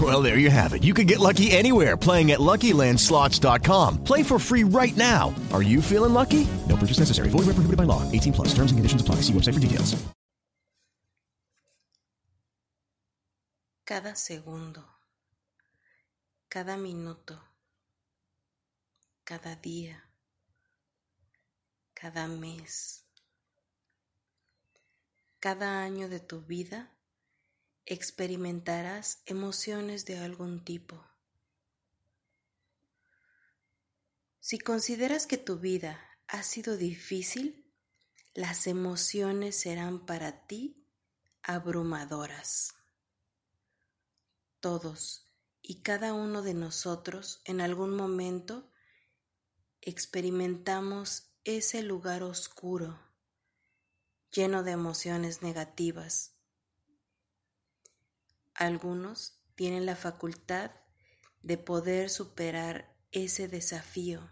Well, there you have it. You can get lucky anywhere playing at LuckyLandSlots.com. Play for free right now. Are you feeling lucky? No purchase necessary. Void where prohibited by law. 18 plus. Terms and conditions apply. See website for details. Cada segundo, cada minuto, cada día, cada mes, cada año de tu vida experimentarás emociones de algún tipo. Si consideras que tu vida ha sido difícil, las emociones serán para ti abrumadoras. Todos y cada uno de nosotros en algún momento experimentamos ese lugar oscuro, lleno de emociones negativas. Algunos tienen la facultad de poder superar ese desafío.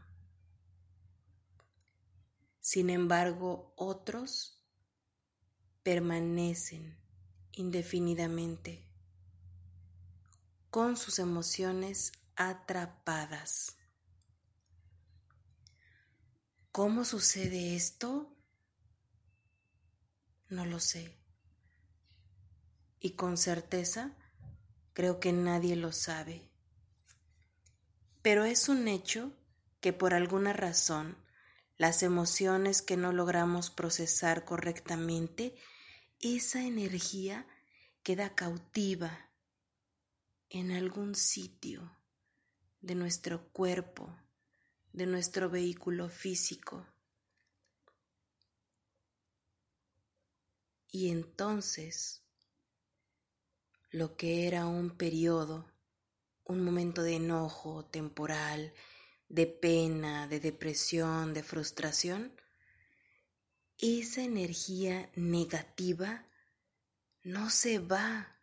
Sin embargo, otros permanecen indefinidamente con sus emociones atrapadas. ¿Cómo sucede esto? No lo sé. Y con certeza creo que nadie lo sabe. Pero es un hecho que por alguna razón las emociones que no logramos procesar correctamente, esa energía queda cautiva en algún sitio de nuestro cuerpo, de nuestro vehículo físico. Y entonces, lo que era un periodo, un momento de enojo temporal, de pena, de depresión, de frustración, esa energía negativa no se va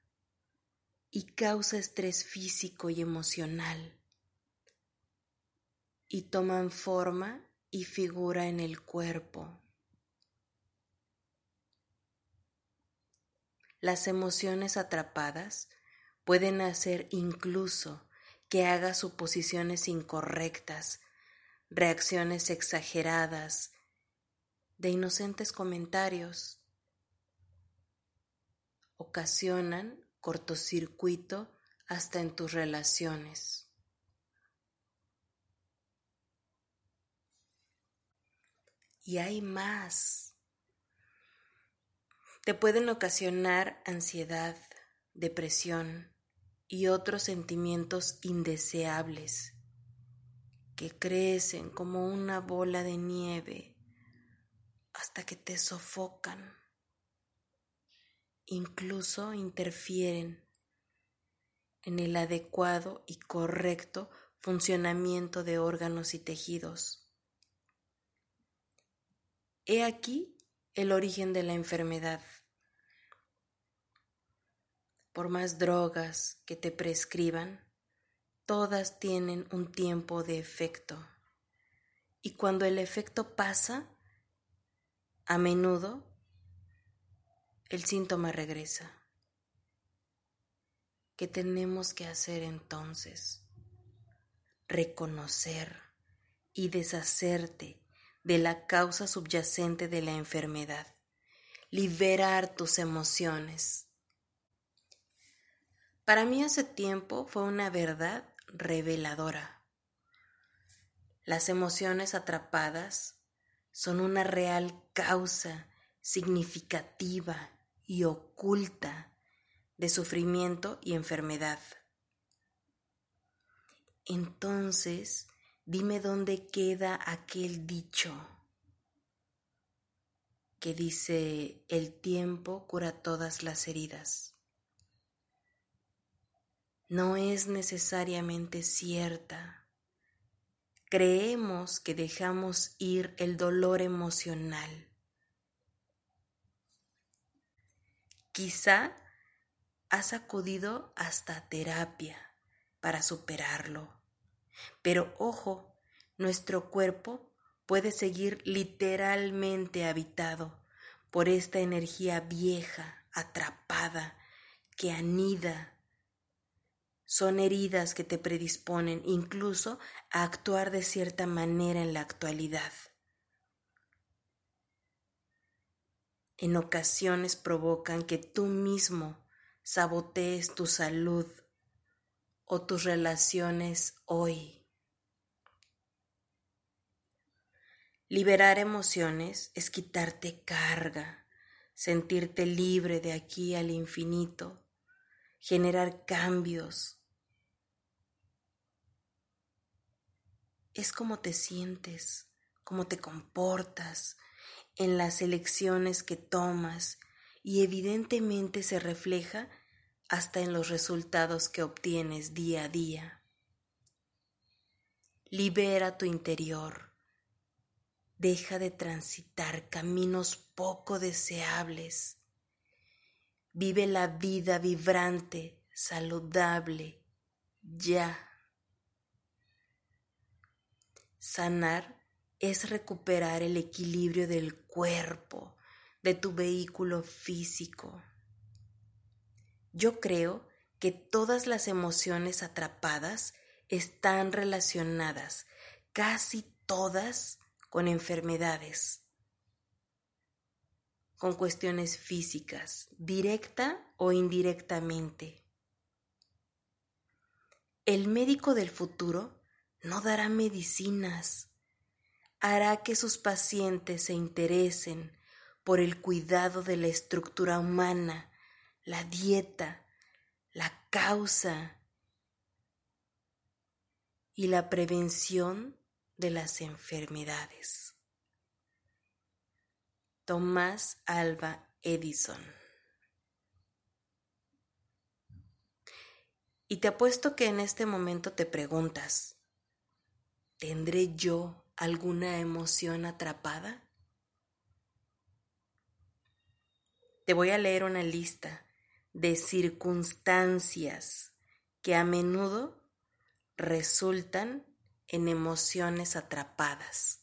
y causa estrés físico y emocional y toman forma y figura en el cuerpo. Las emociones atrapadas pueden hacer incluso que haga suposiciones incorrectas, reacciones exageradas, de inocentes comentarios. Ocasionan cortocircuito hasta en tus relaciones. Y hay más. Te pueden ocasionar ansiedad, depresión y otros sentimientos indeseables que crecen como una bola de nieve hasta que te sofocan incluso interfieren en el adecuado y correcto funcionamiento de órganos y tejidos. He aquí el origen de la enfermedad. Por más drogas que te prescriban, todas tienen un tiempo de efecto. Y cuando el efecto pasa, a menudo el síntoma regresa. ¿Qué tenemos que hacer entonces? Reconocer y deshacerte de la causa subyacente de la enfermedad. Liberar tus emociones. Para mí hace tiempo fue una verdad reveladora. Las emociones atrapadas son una real causa significativa y oculta de sufrimiento y enfermedad. Entonces, dime dónde queda aquel dicho que dice, el tiempo cura todas las heridas. No es necesariamente cierta. Creemos que dejamos ir el dolor emocional. Quizá has acudido hasta terapia para superarlo. Pero ojo, nuestro cuerpo puede seguir literalmente habitado por esta energía vieja, atrapada, que anida. Son heridas que te predisponen incluso a actuar de cierta manera en la actualidad. En ocasiones provocan que tú mismo sabotees tu salud o tus relaciones hoy. Liberar emociones es quitarte carga, sentirte libre de aquí al infinito, generar cambios. Es como te sientes, cómo te comportas en las elecciones que tomas y evidentemente se refleja hasta en los resultados que obtienes día a día. Libera tu interior Deja de transitar caminos poco deseables. Vive la vida vibrante, saludable, ya. Sanar es recuperar el equilibrio del cuerpo, de tu vehículo físico. Yo creo que todas las emociones atrapadas están relacionadas, casi todas, con enfermedades, con cuestiones físicas, directa o indirectamente. El médico del futuro no dará medicinas, hará que sus pacientes se interesen por el cuidado de la estructura humana, la dieta, la causa y la prevención de las enfermedades. Tomás Alba Edison. Y te apuesto que en este momento te preguntas, ¿tendré yo alguna emoción atrapada? Te voy a leer una lista de circunstancias que a menudo resultan en emociones atrapadas.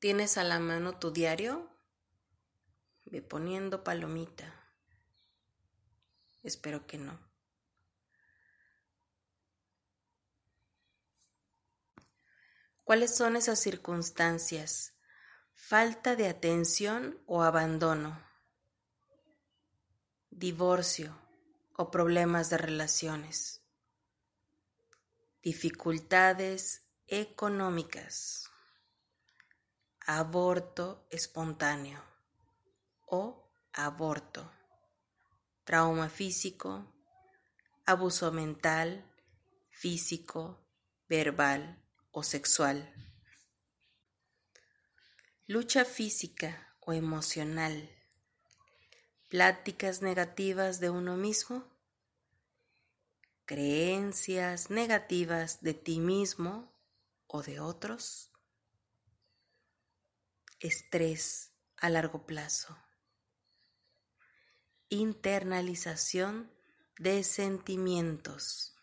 ¿Tienes a la mano tu diario? Ve poniendo palomita. Espero que no. ¿Cuáles son esas circunstancias? Falta de atención o abandono. Divorcio o problemas de relaciones. Dificultades económicas, aborto espontáneo o aborto, trauma físico, abuso mental, físico, verbal o sexual, lucha física o emocional, pláticas negativas de uno mismo creencias negativas de ti mismo o de otros, estrés a largo plazo, internalización de sentimientos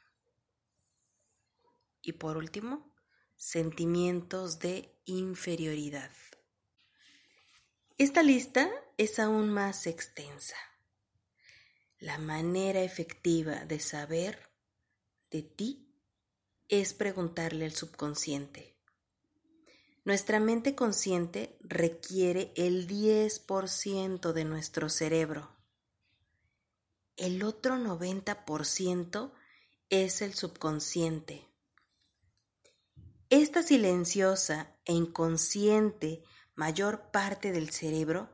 y por último, sentimientos de inferioridad. Esta lista es aún más extensa. La manera efectiva de saber de ti es preguntarle al subconsciente. Nuestra mente consciente requiere el 10% de nuestro cerebro. El otro 90% es el subconsciente. Esta silenciosa e inconsciente mayor parte del cerebro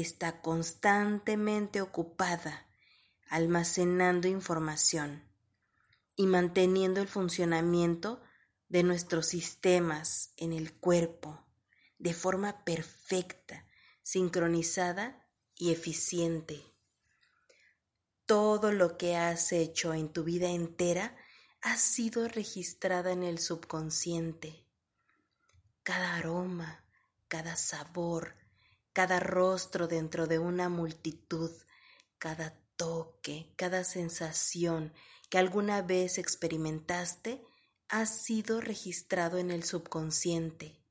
está constantemente ocupada almacenando información y manteniendo el funcionamiento de nuestros sistemas en el cuerpo de forma perfecta, sincronizada y eficiente. Todo lo que has hecho en tu vida entera ha sido registrada en el subconsciente. Cada aroma, cada sabor, cada rostro dentro de una multitud, cada toque, cada sensación que alguna vez experimentaste ha sido registrado en el subconsciente.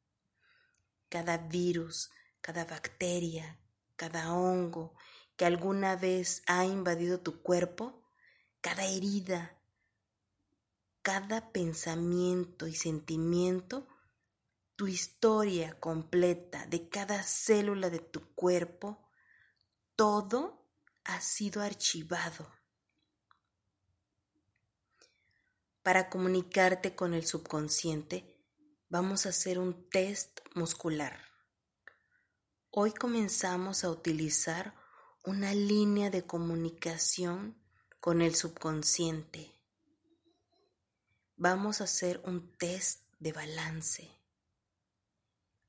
Cada virus, cada bacteria, cada hongo que alguna vez ha invadido tu cuerpo, cada herida, cada pensamiento y sentimiento, tu historia completa de cada célula de tu cuerpo, todo ha sido archivado. Para comunicarte con el subconsciente, vamos a hacer un test muscular. Hoy comenzamos a utilizar una línea de comunicación con el subconsciente vamos a hacer un test de balance.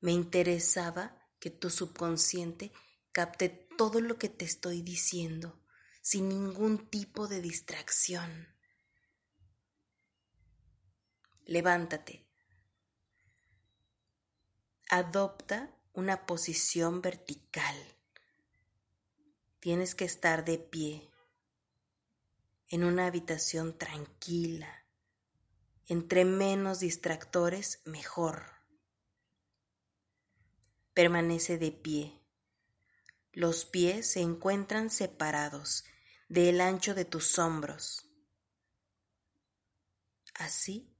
Me interesaba que tu subconsciente capte todo lo que te estoy diciendo sin ningún tipo de distracción. Levántate. Adopta una posición vertical. Tienes que estar de pie en una habitación tranquila entre menos distractores, mejor. Permanece de pie. Los pies se encuentran separados del ancho de tus hombros. Así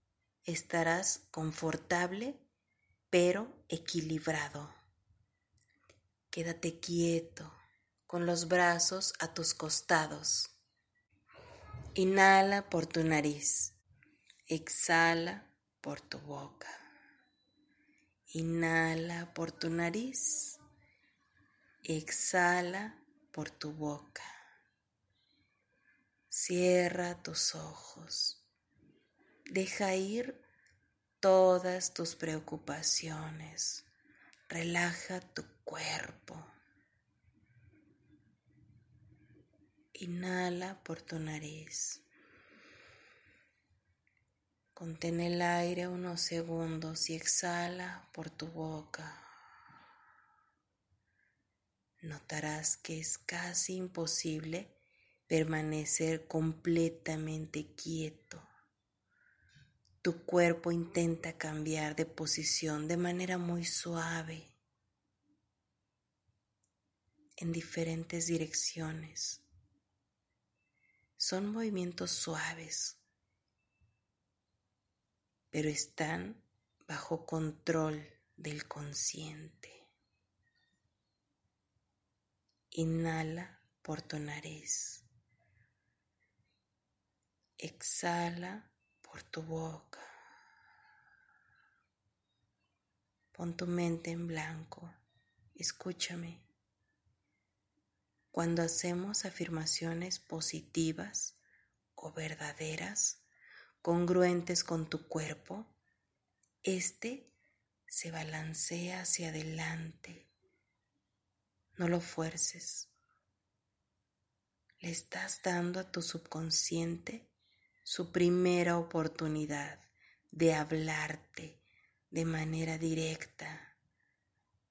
estarás confortable pero equilibrado. Quédate quieto con los brazos a tus costados. Inhala por tu nariz. Exhala por tu boca. Inhala por tu nariz. Exhala por tu boca. Cierra tus ojos. Deja ir todas tus preocupaciones. Relaja tu cuerpo. Inhala por tu nariz. Contén el aire unos segundos y exhala por tu boca. Notarás que es casi imposible permanecer completamente quieto. Tu cuerpo intenta cambiar de posición de manera muy suave en diferentes direcciones. Son movimientos suaves pero están bajo control del consciente. Inhala por tu nariz. Exhala por tu boca. Pon tu mente en blanco. Escúchame. Cuando hacemos afirmaciones positivas o verdaderas, congruentes con tu cuerpo, este se balancea hacia adelante. No lo fuerces. Le estás dando a tu subconsciente su primera oportunidad de hablarte de manera directa.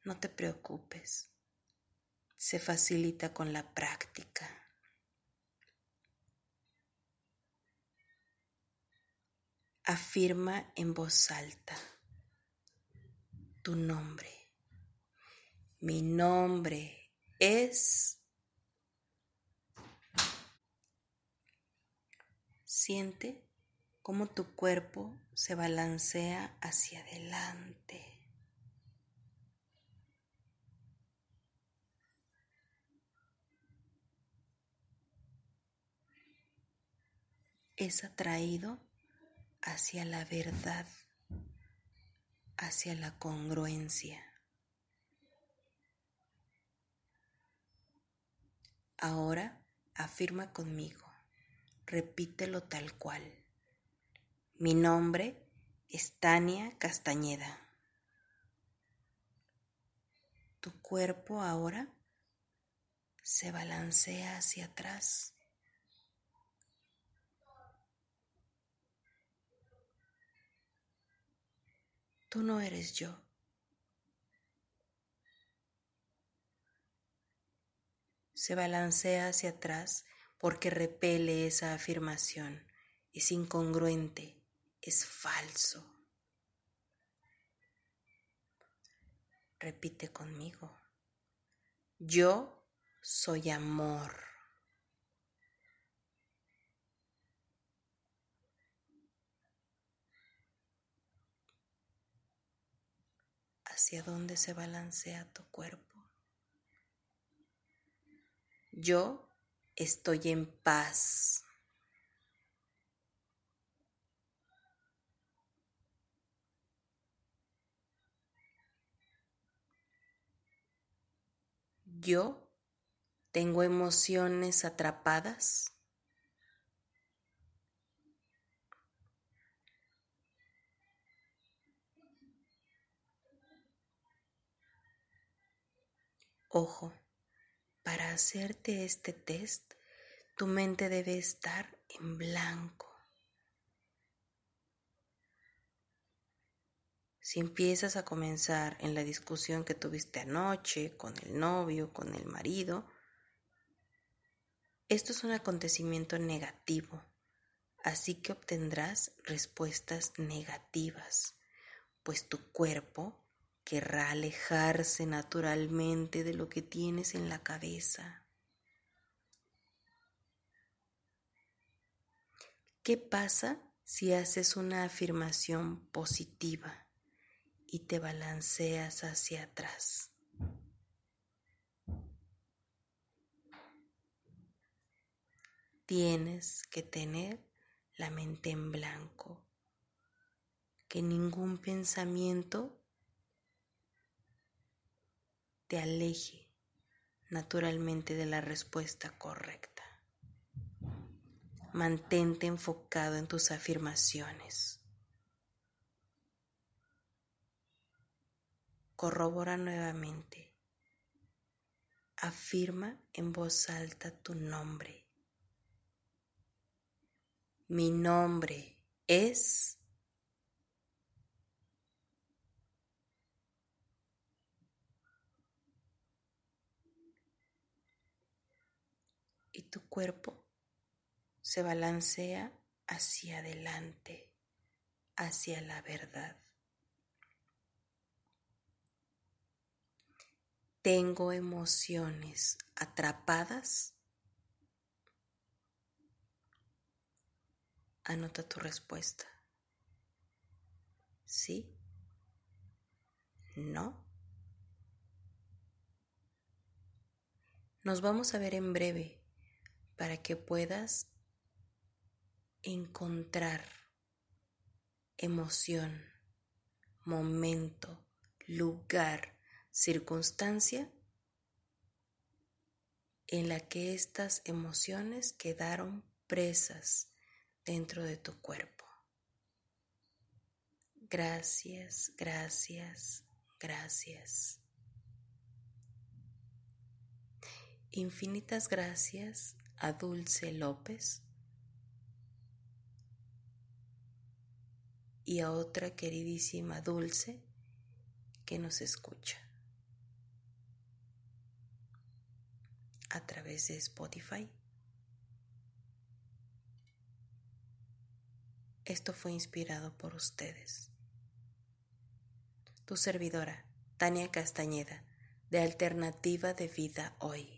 No te preocupes. Se facilita con la práctica. Afirma en voz alta tu nombre. Mi nombre es... Siente cómo tu cuerpo se balancea hacia adelante. Es atraído hacia la verdad, hacia la congruencia. Ahora afirma conmigo, repítelo tal cual. Mi nombre es Tania Castañeda. Tu cuerpo ahora se balancea hacia atrás. Tú no eres yo. Se balancea hacia atrás porque repele esa afirmación. Es incongruente, es falso. Repite conmigo. Yo soy amor. ¿Hacia dónde se balancea tu cuerpo? Yo estoy en paz. Yo tengo emociones atrapadas. Ojo, para hacerte este test, tu mente debe estar en blanco. Si empiezas a comenzar en la discusión que tuviste anoche con el novio, con el marido, esto es un acontecimiento negativo, así que obtendrás respuestas negativas, pues tu cuerpo querrá alejarse naturalmente de lo que tienes en la cabeza. ¿Qué pasa si haces una afirmación positiva y te balanceas hacia atrás? Tienes que tener la mente en blanco, que ningún pensamiento te aleje naturalmente de la respuesta correcta. Mantente enfocado en tus afirmaciones. Corrobora nuevamente. Afirma en voz alta tu nombre. Mi nombre es... tu cuerpo se balancea hacia adelante, hacia la verdad. Tengo emociones atrapadas. Anota tu respuesta. ¿Sí? ¿No? Nos vamos a ver en breve para que puedas encontrar emoción, momento, lugar, circunstancia en la que estas emociones quedaron presas dentro de tu cuerpo. Gracias, gracias, gracias. Infinitas gracias a Dulce López y a otra queridísima Dulce que nos escucha a través de Spotify. Esto fue inspirado por ustedes. Tu servidora, Tania Castañeda, de Alternativa de Vida Hoy